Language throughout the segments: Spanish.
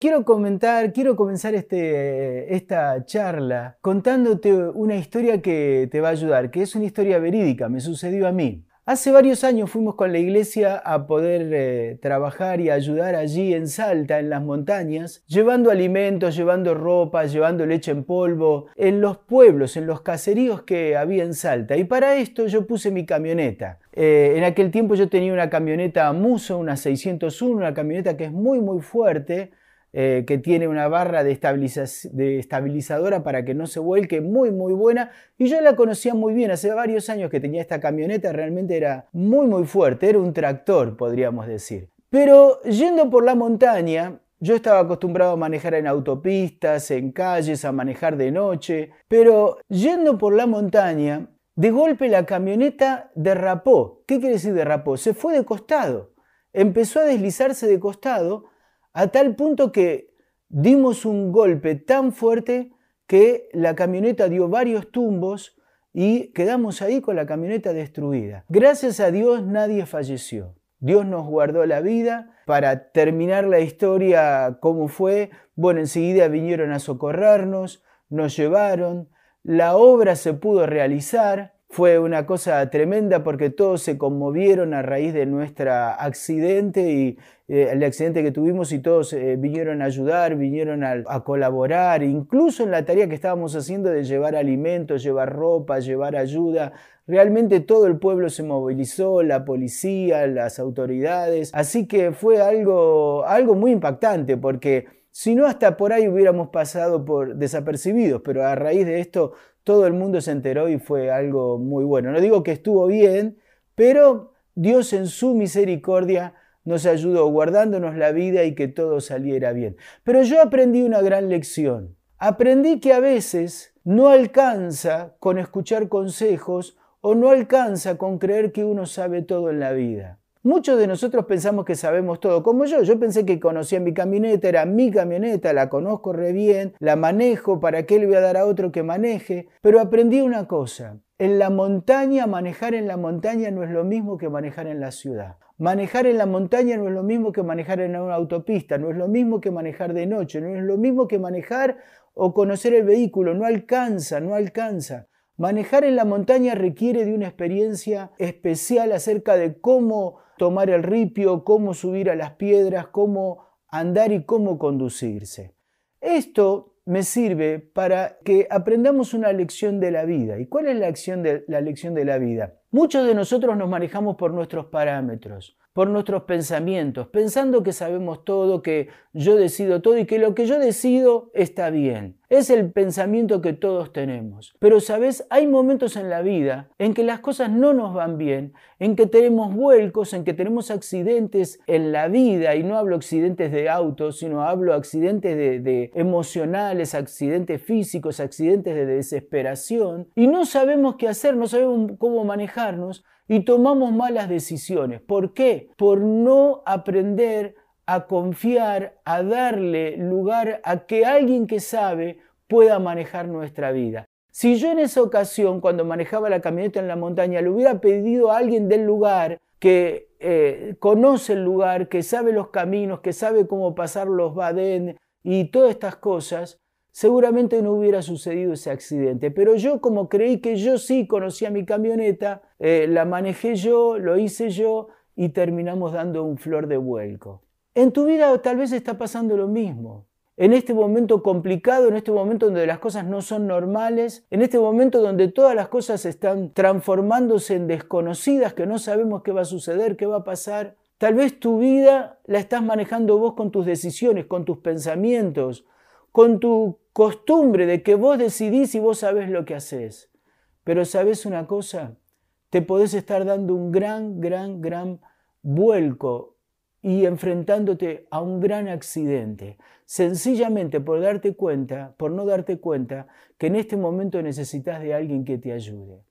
Quiero comentar, quiero comenzar este, esta charla contándote una historia que te va a ayudar, que es una historia verídica, me sucedió a mí. Hace varios años fuimos con la iglesia a poder eh, trabajar y ayudar allí en Salta, en las montañas, llevando alimentos, llevando ropa, llevando leche en polvo, en los pueblos, en los caseríos que había en Salta. Y para esto yo puse mi camioneta. Eh, en aquel tiempo yo tenía una camioneta Muso, una 601, una camioneta que es muy muy fuerte, eh, que tiene una barra de, estabilizadora para que no se vuelque, muy muy buena. Y yo la conocía muy bien, hace varios años que tenía esta camioneta, realmente era muy muy fuerte, era un tractor, podríamos decir. Pero yendo por la montaña, yo estaba acostumbrado a manejar en autopistas, en calles, a manejar de noche, pero yendo por la montaña, de golpe la camioneta derrapó. ¿Qué quiere decir derrapó? Se fue de costado. Empezó a deslizarse de costado a tal punto que dimos un golpe tan fuerte que la camioneta dio varios tumbos y quedamos ahí con la camioneta destruida. Gracias a Dios nadie falleció. Dios nos guardó la vida. Para terminar la historia, ¿cómo fue? Bueno, enseguida vinieron a socorrernos, nos llevaron, la obra se pudo realizar, fue una cosa tremenda porque todos se conmovieron a raíz de nuestro accidente y eh, el accidente que tuvimos y todos eh, vinieron a ayudar, vinieron a, a, colaborar, incluso en la tarea que estábamos haciendo de llevar alimentos, llevar ropa, llevar ayuda. Realmente todo el pueblo se movilizó, la policía, las autoridades. Así que fue algo, algo muy impactante porque si no hasta por ahí hubiéramos pasado por desapercibidos, pero a raíz de esto todo el mundo se enteró y fue algo muy bueno. No digo que estuvo bien, pero Dios en su misericordia nos ayudó guardándonos la vida y que todo saliera bien. Pero yo aprendí una gran lección. Aprendí que a veces no alcanza con escuchar consejos o no alcanza con creer que uno sabe todo en la vida. Muchos de nosotros pensamos que sabemos todo, como yo. Yo pensé que conocía mi camioneta, era mi camioneta, la conozco re bien, la manejo, ¿para qué le voy a dar a otro que maneje? Pero aprendí una cosa. En la montaña, manejar en la montaña no es lo mismo que manejar en la ciudad. Manejar en la montaña no es lo mismo que manejar en una autopista, no es lo mismo que manejar de noche, no es lo mismo que manejar o conocer el vehículo, no alcanza, no alcanza. Manejar en la montaña requiere de una experiencia especial acerca de cómo tomar el ripio, cómo subir a las piedras, cómo andar y cómo conducirse. Esto me sirve para que aprendamos una lección de la vida. ¿Y cuál es la, de, la lección de la vida? Muchos de nosotros nos manejamos por nuestros parámetros por nuestros pensamientos, pensando que sabemos todo, que yo decido todo y que lo que yo decido está bien. Es el pensamiento que todos tenemos. Pero sabes, hay momentos en la vida en que las cosas no nos van bien, en que tenemos vuelcos, en que tenemos accidentes en la vida, y no hablo accidentes de autos, sino hablo accidentes de, de emocionales, accidentes físicos, accidentes de desesperación, y no sabemos qué hacer, no sabemos cómo y tomamos malas decisiones. ¿Por qué? Por no aprender a confiar, a darle lugar a que alguien que sabe pueda manejar nuestra vida. Si yo en esa ocasión, cuando manejaba la camioneta en la montaña, le hubiera pedido a alguien del lugar que eh, conoce el lugar, que sabe los caminos, que sabe cómo pasar los badén y todas estas cosas, seguramente no hubiera sucedido ese accidente. Pero yo como creí que yo sí conocía mi camioneta, eh, la manejé yo, lo hice yo y terminamos dando un flor de vuelco. En tu vida tal vez está pasando lo mismo. En este momento complicado, en este momento donde las cosas no son normales, en este momento donde todas las cosas están transformándose en desconocidas, que no sabemos qué va a suceder, qué va a pasar, tal vez tu vida la estás manejando vos con tus decisiones, con tus pensamientos, con tu costumbre de que vos decidís y vos sabés lo que haces. Pero sabés una cosa, te podés estar dando un gran, gran, gran vuelco y enfrentándote a un gran accidente, sencillamente por darte cuenta, por no darte cuenta que en este momento necesitas de alguien que te ayude.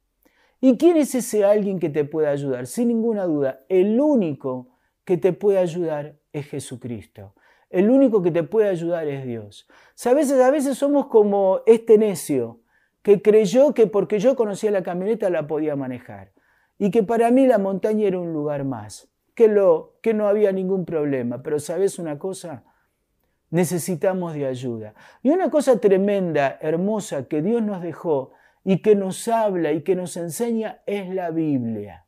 ¿Y quién es ese alguien que te puede ayudar? Sin ninguna duda, el único que te puede ayudar es Jesucristo. El único que te puede ayudar es Dios. A veces, a veces somos como este necio que creyó que porque yo conocía la camioneta la podía manejar y que para mí la montaña era un lugar más, que, lo, que no había ningún problema. Pero sabes una cosa, necesitamos de ayuda. Y una cosa tremenda, hermosa, que Dios nos dejó y que nos habla y que nos enseña es la Biblia.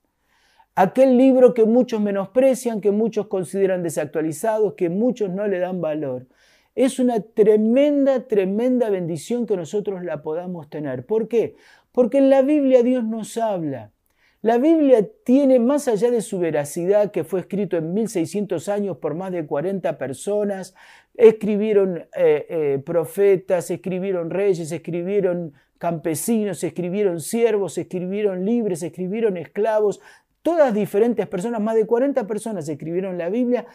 Aquel libro que muchos menosprecian, que muchos consideran desactualizado, que muchos no le dan valor. Es una tremenda, tremenda bendición que nosotros la podamos tener. ¿Por qué? Porque en la Biblia Dios nos habla. La Biblia tiene, más allá de su veracidad, que fue escrito en 1600 años por más de 40 personas, escribieron eh, eh, profetas, escribieron reyes, escribieron campesinos, escribieron siervos, escribieron libres, escribieron esclavos, todas diferentes personas, más de 40 personas escribieron la Biblia,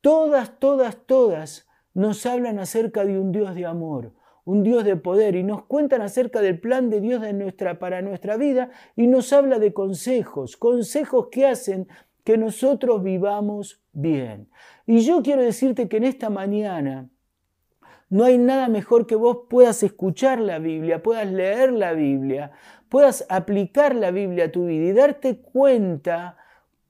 todas, todas, todas nos hablan acerca de un Dios de amor, un Dios de poder y nos cuentan acerca del plan de Dios de nuestra, para nuestra vida y nos habla de consejos, consejos que hacen que nosotros vivamos bien. Y yo quiero decirte que en esta mañana no hay nada mejor que vos puedas escuchar la Biblia, puedas leer la Biblia, puedas aplicar la Biblia a tu vida y darte cuenta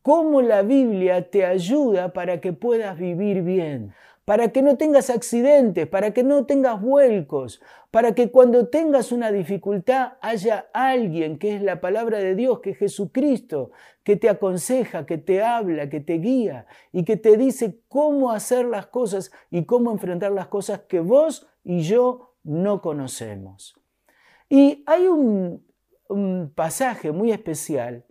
cómo la Biblia te ayuda para que puedas vivir bien para que no tengas accidentes, para que no tengas vuelcos, para que cuando tengas una dificultad haya alguien que es la palabra de Dios, que es Jesucristo, que te aconseja, que te habla, que te guía y que te dice cómo hacer las cosas y cómo enfrentar las cosas que vos y yo no conocemos. Y hay un, un pasaje muy especial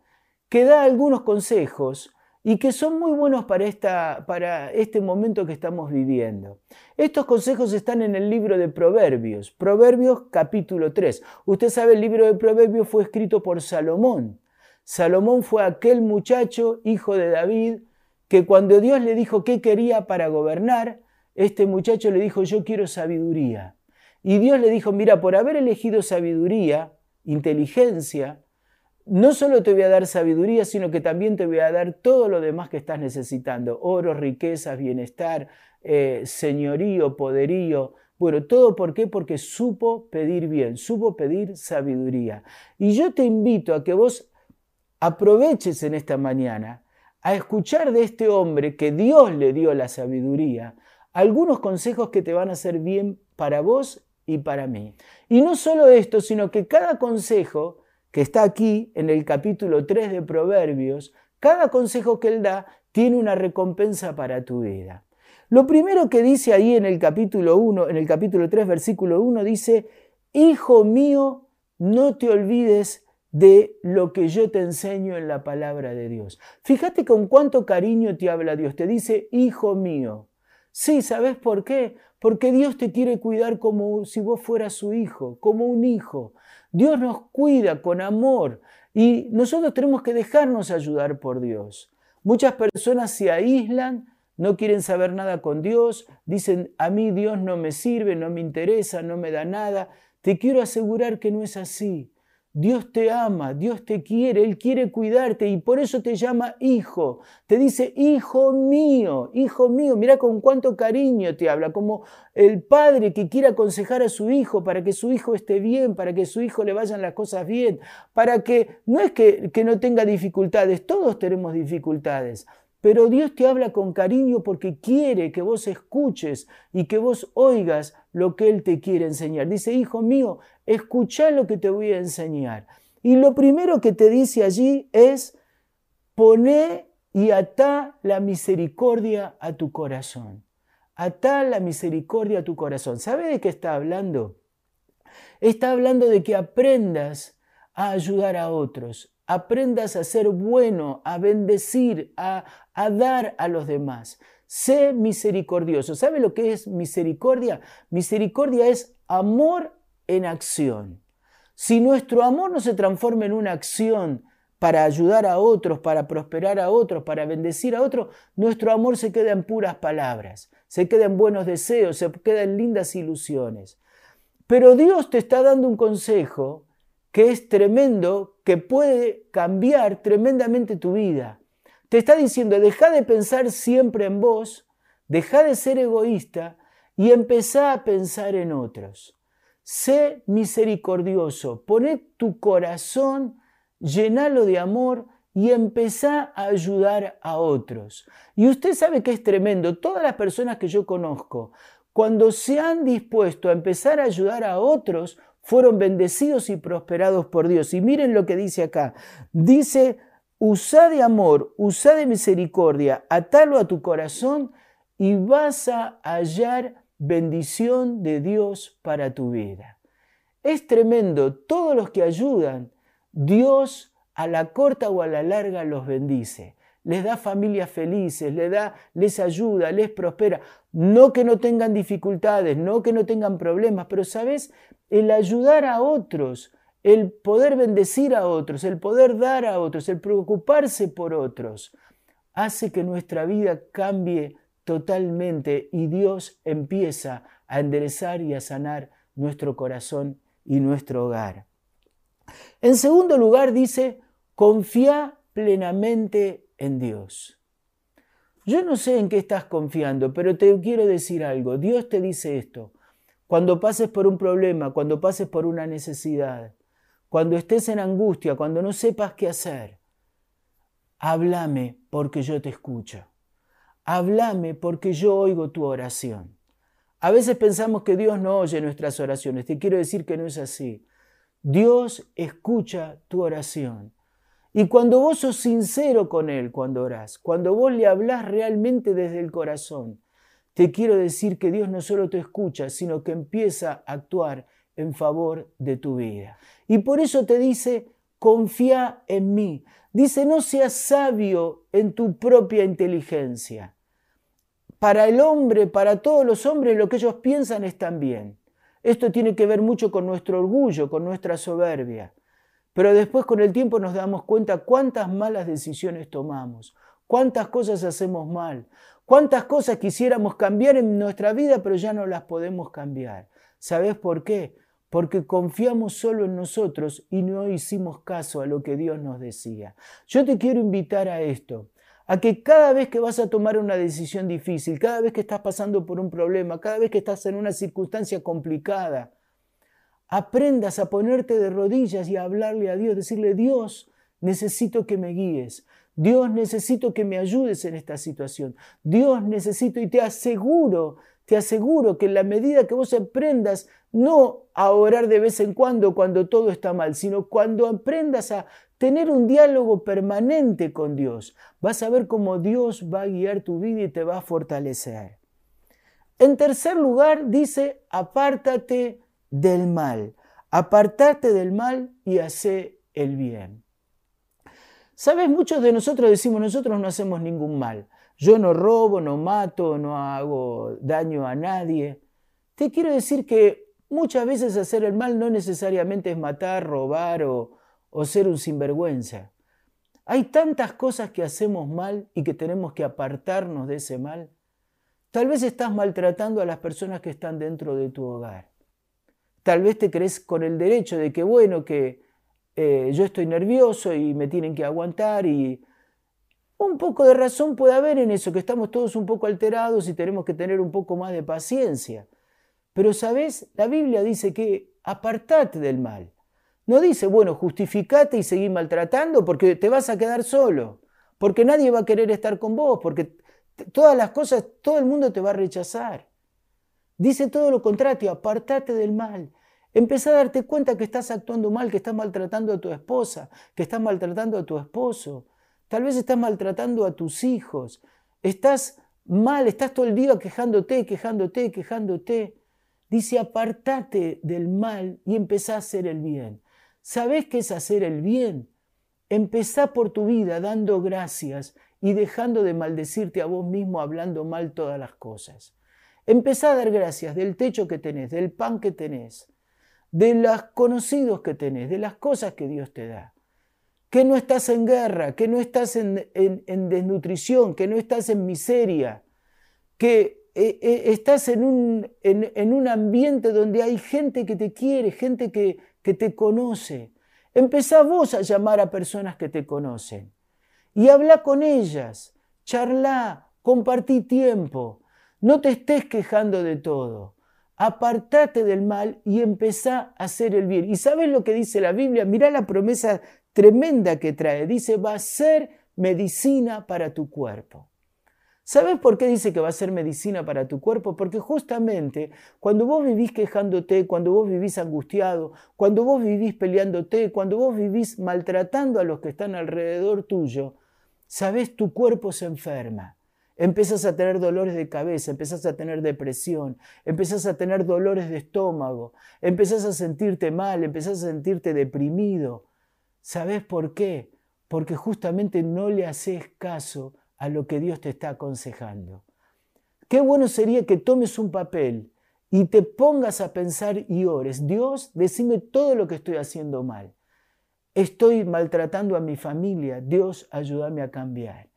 que da algunos consejos y que son muy buenos para, esta, para este momento que estamos viviendo. Estos consejos están en el libro de Proverbios, Proverbios capítulo 3. Usted sabe, el libro de Proverbios fue escrito por Salomón. Salomón fue aquel muchacho, hijo de David, que cuando Dios le dijo qué quería para gobernar, este muchacho le dijo, yo quiero sabiduría. Y Dios le dijo, mira, por haber elegido sabiduría, inteligencia, no solo te voy a dar sabiduría, sino que también te voy a dar todo lo demás que estás necesitando. Oro, riquezas, bienestar, eh, señorío, poderío. Bueno, todo por qué? Porque supo pedir bien, supo pedir sabiduría. Y yo te invito a que vos aproveches en esta mañana a escuchar de este hombre que Dios le dio la sabiduría, algunos consejos que te van a hacer bien para vos y para mí. Y no solo esto, sino que cada consejo que está aquí en el capítulo 3 de Proverbios, cada consejo que él da tiene una recompensa para tu vida. Lo primero que dice ahí en el capítulo 1, en el capítulo 3, versículo 1, dice, Hijo mío, no te olvides de lo que yo te enseño en la palabra de Dios. Fíjate con cuánto cariño te habla Dios. Te dice, Hijo mío. Sí, ¿sabes por qué? Porque Dios te quiere cuidar como si vos fueras su hijo, como un hijo. Dios nos cuida con amor y nosotros tenemos que dejarnos ayudar por Dios. Muchas personas se aíslan, no quieren saber nada con Dios, dicen, a mí Dios no me sirve, no me interesa, no me da nada. Te quiero asegurar que no es así. Dios te ama, Dios te quiere, Él quiere cuidarte y por eso te llama hijo. Te dice, hijo mío, hijo mío, mira con cuánto cariño te habla, como el padre que quiere aconsejar a su hijo para que su hijo esté bien, para que su hijo le vayan las cosas bien, para que no es que, que no tenga dificultades, todos tenemos dificultades, pero Dios te habla con cariño porque quiere que vos escuches y que vos oigas lo que Él te quiere enseñar. Dice, hijo mío, escucha lo que te voy a enseñar. Y lo primero que te dice allí es, poné y atá la misericordia a tu corazón. Atá la misericordia a tu corazón. ¿Sabe de qué está hablando? Está hablando de que aprendas a ayudar a otros, aprendas a ser bueno, a bendecir, a, a dar a los demás. Sé misericordioso. ¿Sabe lo que es misericordia? Misericordia es amor en acción. Si nuestro amor no se transforma en una acción para ayudar a otros, para prosperar a otros, para bendecir a otros, nuestro amor se queda en puras palabras, se queda en buenos deseos, se queda en lindas ilusiones. Pero Dios te está dando un consejo que es tremendo, que puede cambiar tremendamente tu vida. Te está diciendo, deja de pensar siempre en vos, deja de ser egoísta y empezá a pensar en otros. Sé misericordioso, poné tu corazón, llenalo de amor y empezá a ayudar a otros. Y usted sabe que es tremendo, todas las personas que yo conozco, cuando se han dispuesto a empezar a ayudar a otros, fueron bendecidos y prosperados por Dios. Y miren lo que dice acá. Dice, usa de amor, usa de misericordia, atalo a tu corazón y vas a hallar bendición de Dios para tu vida. Es tremendo, todos los que ayudan, Dios a la corta o a la larga los bendice les da familias felices, les, da, les ayuda, les prospera. No que no tengan dificultades, no que no tengan problemas, pero sabes, el ayudar a otros, el poder bendecir a otros, el poder dar a otros, el preocuparse por otros, hace que nuestra vida cambie totalmente y Dios empieza a enderezar y a sanar nuestro corazón y nuestro hogar. En segundo lugar dice, confía plenamente en Dios. Yo no sé en qué estás confiando, pero te quiero decir algo. Dios te dice esto. Cuando pases por un problema, cuando pases por una necesidad, cuando estés en angustia, cuando no sepas qué hacer, háblame porque yo te escucho. Háblame porque yo oigo tu oración. A veces pensamos que Dios no oye nuestras oraciones. Te quiero decir que no es así. Dios escucha tu oración. Y cuando vos sos sincero con Él cuando orás, cuando vos le hablás realmente desde el corazón, te quiero decir que Dios no solo te escucha, sino que empieza a actuar en favor de tu vida. Y por eso te dice, confía en mí. Dice, no seas sabio en tu propia inteligencia. Para el hombre, para todos los hombres, lo que ellos piensan está bien. Esto tiene que ver mucho con nuestro orgullo, con nuestra soberbia. Pero después con el tiempo nos damos cuenta cuántas malas decisiones tomamos, cuántas cosas hacemos mal, cuántas cosas quisiéramos cambiar en nuestra vida, pero ya no las podemos cambiar. ¿Sabes por qué? Porque confiamos solo en nosotros y no hicimos caso a lo que Dios nos decía. Yo te quiero invitar a esto, a que cada vez que vas a tomar una decisión difícil, cada vez que estás pasando por un problema, cada vez que estás en una circunstancia complicada, aprendas a ponerte de rodillas y a hablarle a Dios, decirle, Dios, necesito que me guíes. Dios, necesito que me ayudes en esta situación. Dios, necesito y te aseguro, te aseguro que en la medida que vos aprendas no a orar de vez en cuando cuando todo está mal, sino cuando aprendas a tener un diálogo permanente con Dios, vas a ver cómo Dios va a guiar tu vida y te va a fortalecer. En tercer lugar, dice, apártate del mal. Apartate del mal y hace el bien. Sabes, muchos de nosotros decimos, nosotros no hacemos ningún mal. Yo no robo, no mato, no hago daño a nadie. Te quiero decir que muchas veces hacer el mal no necesariamente es matar, robar o, o ser un sinvergüenza. Hay tantas cosas que hacemos mal y que tenemos que apartarnos de ese mal. Tal vez estás maltratando a las personas que están dentro de tu hogar. Tal vez te crees con el derecho de que, bueno, que eh, yo estoy nervioso y me tienen que aguantar y un poco de razón puede haber en eso, que estamos todos un poco alterados y tenemos que tener un poco más de paciencia. Pero, ¿sabes? La Biblia dice que apartate del mal. No dice, bueno, justificate y seguí maltratando porque te vas a quedar solo, porque nadie va a querer estar con vos, porque todas las cosas, todo el mundo te va a rechazar. Dice todo lo contrario, apartate del mal. Empezá a darte cuenta que estás actuando mal, que estás maltratando a tu esposa, que estás maltratando a tu esposo. Tal vez estás maltratando a tus hijos. Estás mal, estás todo el día quejándote, quejándote, quejándote. Dice, apartate del mal y empezá a hacer el bien. ¿Sabés qué es hacer el bien? Empezá por tu vida dando gracias y dejando de maldecirte a vos mismo hablando mal todas las cosas. Empezá a dar gracias del techo que tenés, del pan que tenés, de los conocidos que tenés, de las cosas que Dios te da. Que no estás en guerra, que no estás en, desnutrición, que no estás en miseria, que eh, eh, estás en un, en, un, ambiente donde hay gente que te quiere, gente que, que te conoce. Empezá vos a llamar a personas que te conocen y habla con ellas, charla, compartí tiempo. No te estés quejando de todo. Apartate del mal y empezá a hacer el bien. ¿Y sabes lo que dice la Biblia? Mirá la promesa tremenda que trae. Dice, va a ser medicina para tu cuerpo. ¿Sabes por qué dice que va a ser medicina para tu cuerpo? Porque justamente cuando vos vivís quejándote, cuando vos vivís angustiado, cuando vos vivís peleándote, cuando vos vivís maltratando a los que están alrededor tuyo, ¿sabes? Tu cuerpo se enferma. Empezás a tener dolores de cabeza, empezás a tener depresión, empezás a tener dolores de estómago, empezás a sentirte mal, empezás a sentirte deprimido. ¿Sabes por qué? Porque justamente no le haces caso a lo que Dios te está aconsejando. Qué bueno sería que tomes un papel y te pongas a pensar y ores, Dios, decime todo lo que estoy haciendo mal. Estoy maltratando a mi familia, Dios, ayúdame a cambiar.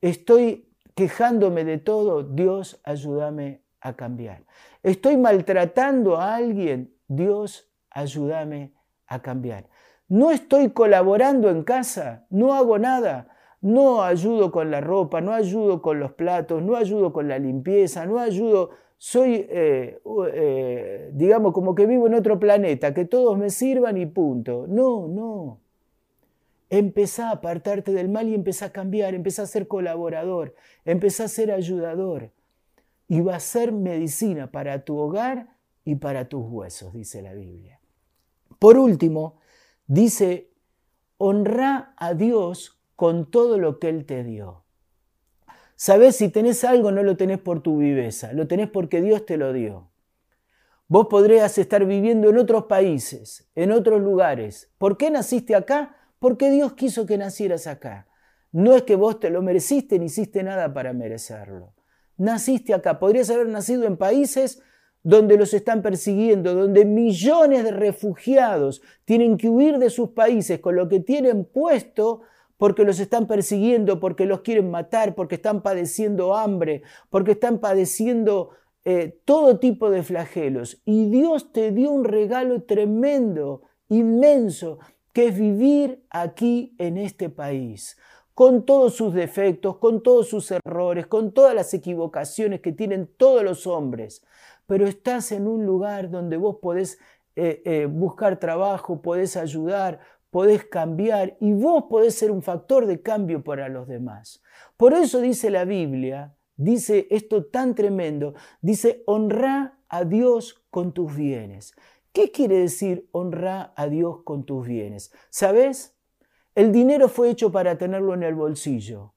Estoy quejándome de todo, Dios, ayúdame a cambiar. Estoy maltratando a alguien, Dios, ayúdame a cambiar. No estoy colaborando en casa, no hago nada, no ayudo con la ropa, no ayudo con los platos, no ayudo con la limpieza, no ayudo, soy, eh, eh, digamos, como que vivo en otro planeta, que todos me sirvan y punto. No, no. Empezá a apartarte del mal y empezá a cambiar, empezá a ser colaborador, empezá a ser ayudador. Y va a ser medicina para tu hogar y para tus huesos, dice la Biblia. Por último, dice, honra a Dios con todo lo que Él te dio. Sabes, si tenés algo, no lo tenés por tu viveza, lo tenés porque Dios te lo dio. Vos podrías estar viviendo en otros países, en otros lugares. ¿Por qué naciste acá? Porque Dios quiso que nacieras acá. No es que vos te lo mereciste ni hiciste nada para merecerlo. Naciste acá. Podrías haber nacido en países donde los están persiguiendo, donde millones de refugiados tienen que huir de sus países con lo que tienen puesto porque los están persiguiendo, porque los quieren matar, porque están padeciendo hambre, porque están padeciendo eh, todo tipo de flagelos. Y Dios te dio un regalo tremendo, inmenso, que es vivir aquí en este país, con todos sus defectos, con todos sus errores, con todas las equivocaciones que tienen todos los hombres. Pero estás en un lugar donde vos podés eh, eh, buscar trabajo, podés ayudar, podés cambiar y vos podés ser un factor de cambio para los demás. Por eso dice la Biblia, dice esto tan tremendo, dice, honra a Dios con tus bienes. ¿Qué quiere decir honra a Dios con tus bienes? ¿Sabes? El dinero fue hecho para tenerlo en el bolsillo.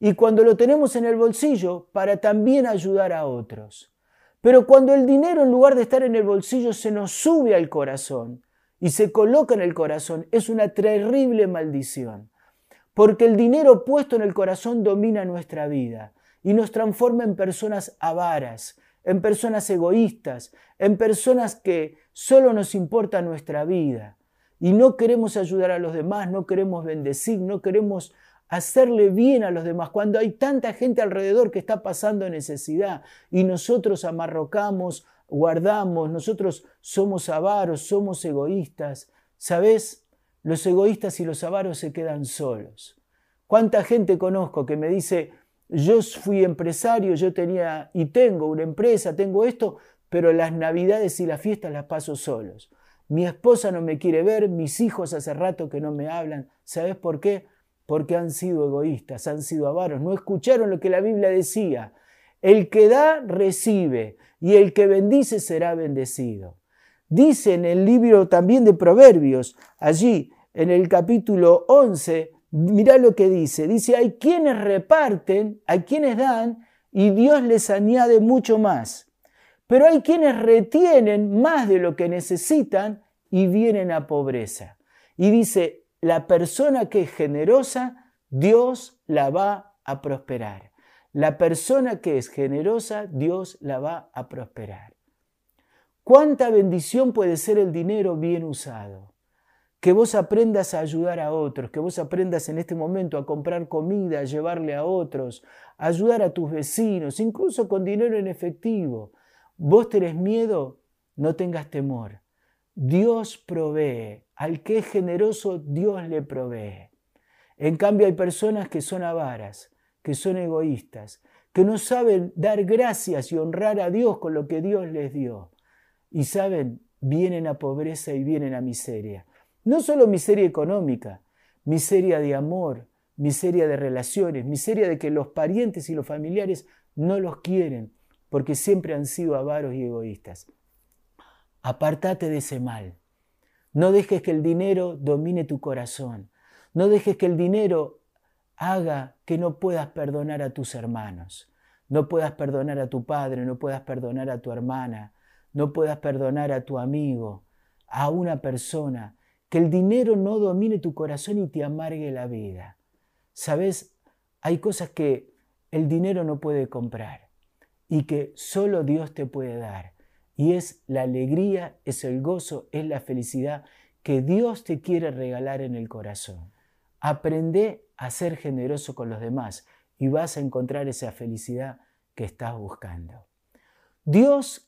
Y cuando lo tenemos en el bolsillo, para también ayudar a otros. Pero cuando el dinero en lugar de estar en el bolsillo se nos sube al corazón, y se coloca en el corazón, es una terrible maldición. Porque el dinero puesto en el corazón domina nuestra vida y nos transforma en personas avaras, en personas egoístas, en personas que solo nos importa nuestra vida. Y no queremos ayudar a los demás, no queremos bendecir, no queremos hacerle bien a los demás, cuando hay tanta gente alrededor que está pasando necesidad y nosotros amarrocamos guardamos, nosotros somos avaros, somos egoístas. ¿Sabes? Los egoístas y los avaros se quedan solos. ¿Cuánta gente conozco que me dice, yo fui empresario, yo tenía y tengo una empresa, tengo esto, pero las navidades y las fiestas las paso solos. Mi esposa no me quiere ver, mis hijos hace rato que no me hablan. ¿Sabes por qué? Porque han sido egoístas, han sido avaros, no escucharon lo que la Biblia decía. El que da, recibe, y el que bendice será bendecido. Dice en el libro también de Proverbios, allí en el capítulo 11, mira lo que dice. Dice, hay quienes reparten, hay quienes dan, y Dios les añade mucho más. Pero hay quienes retienen más de lo que necesitan y vienen a pobreza. Y dice, la persona que es generosa, Dios la va a prosperar. La persona que es generosa, Dios la va a prosperar. ¿Cuánta bendición puede ser el dinero bien usado? Que vos aprendas a ayudar a otros, que vos aprendas en este momento a comprar comida, a llevarle a otros, a ayudar a tus vecinos, incluso con dinero en efectivo. ¿Vos tenés miedo? No tengas temor. Dios provee. Al que es generoso, Dios le provee. En cambio hay personas que son avaras, que son egoístas, que no saben dar gracias y honrar a Dios con lo que Dios les dio. Y saben, vienen a pobreza y vienen a miseria. No solo miseria económica, miseria de amor, miseria de relaciones, miseria de que los parientes y los familiares no los quieren porque siempre han sido avaros y egoístas. Apartate de ese mal. No dejes que el dinero domine tu corazón. No dejes que el dinero haga que no puedas perdonar a tus hermanos, no puedas perdonar a tu padre, no puedas perdonar a tu hermana, no puedas perdonar a tu amigo, a una persona, que el dinero no domine tu corazón y te amargue la vida. Sabes, hay cosas que el dinero no puede comprar y que solo Dios te puede dar. Y es la alegría, es el gozo, es la felicidad que Dios te quiere regalar en el corazón. Aprende a ser generoso con los demás y vas a encontrar esa felicidad que estás buscando. Dios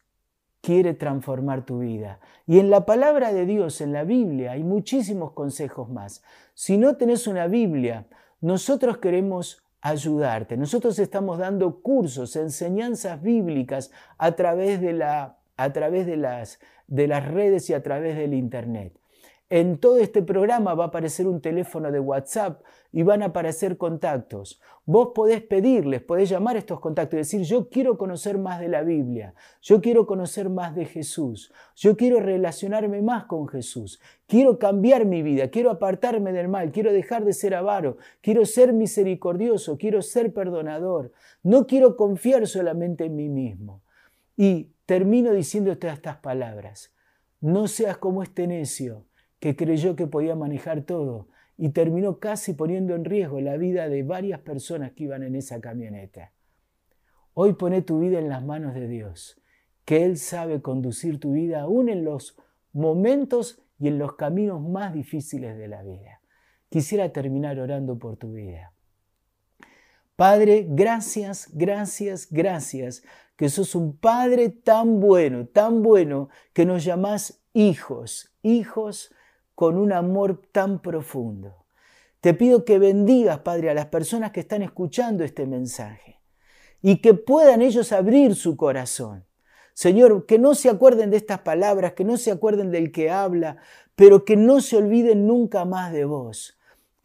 quiere transformar tu vida. Y en la palabra de Dios, en la Biblia, hay muchísimos consejos más. Si no tenés una Biblia, nosotros queremos ayudarte. Nosotros estamos dando cursos, enseñanzas bíblicas a través de, la, a través de, las, de las redes y a través del Internet. En todo este programa va a aparecer un teléfono de WhatsApp y van a aparecer contactos. Vos podés pedirles, podés llamar a estos contactos y decir, yo quiero conocer más de la Biblia, yo quiero conocer más de Jesús, yo quiero relacionarme más con Jesús, quiero cambiar mi vida, quiero apartarme del mal, quiero dejar de ser avaro, quiero ser misericordioso, quiero ser perdonador, no quiero confiar solamente en mí mismo. Y termino diciéndote estas palabras, no seas como este necio que creyó que podía manejar todo y terminó casi poniendo en riesgo la vida de varias personas que iban en esa camioneta. Hoy pone tu vida en las manos de Dios, que Él sabe conducir tu vida aún en los momentos y en los caminos más difíciles de la vida. Quisiera terminar orando por tu vida. Padre, gracias, gracias, gracias, que sos un Padre tan bueno, tan bueno, que nos llamás hijos, hijos con un amor tan profundo. Te pido que bendigas, Padre, a las personas que están escuchando este mensaje y que puedan ellos abrir su corazón. Señor, que no se acuerden de estas palabras, que no se acuerden del que habla, pero que no se olviden nunca más de vos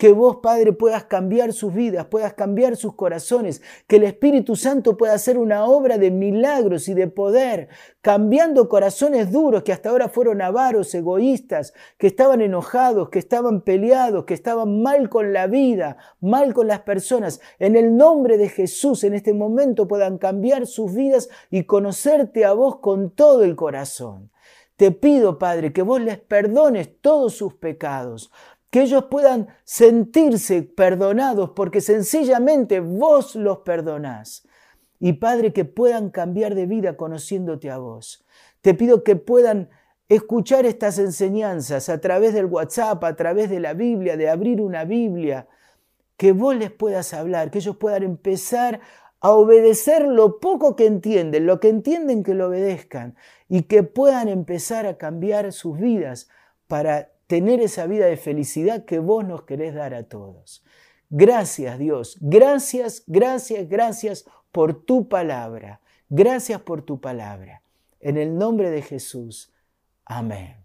que vos, Padre, puedas cambiar sus vidas, puedas cambiar sus corazones, que el Espíritu Santo pueda hacer una obra de milagros y de poder, cambiando corazones duros que hasta ahora fueron avaros, egoístas, que estaban enojados, que estaban peleados, que estaban mal con la vida, mal con las personas. En el nombre de Jesús, en este momento puedan cambiar sus vidas y conocerte a vos con todo el corazón. Te pido, Padre, que vos les perdones todos sus pecados que ellos puedan sentirse perdonados porque sencillamente vos los perdonás. Y Padre, que puedan cambiar de vida conociéndote a vos. Te pido que puedan escuchar estas enseñanzas a través del WhatsApp, a través de la Biblia, de abrir una Biblia, que vos les puedas hablar, que ellos puedan empezar a obedecer lo poco que entienden, lo que entienden que lo obedezcan y que puedan empezar a cambiar sus vidas para tener esa vida de felicidad que vos nos querés dar a todos. Gracias Dios, gracias, gracias, gracias por tu palabra. Gracias por tu palabra. En el nombre de Jesús. Amén.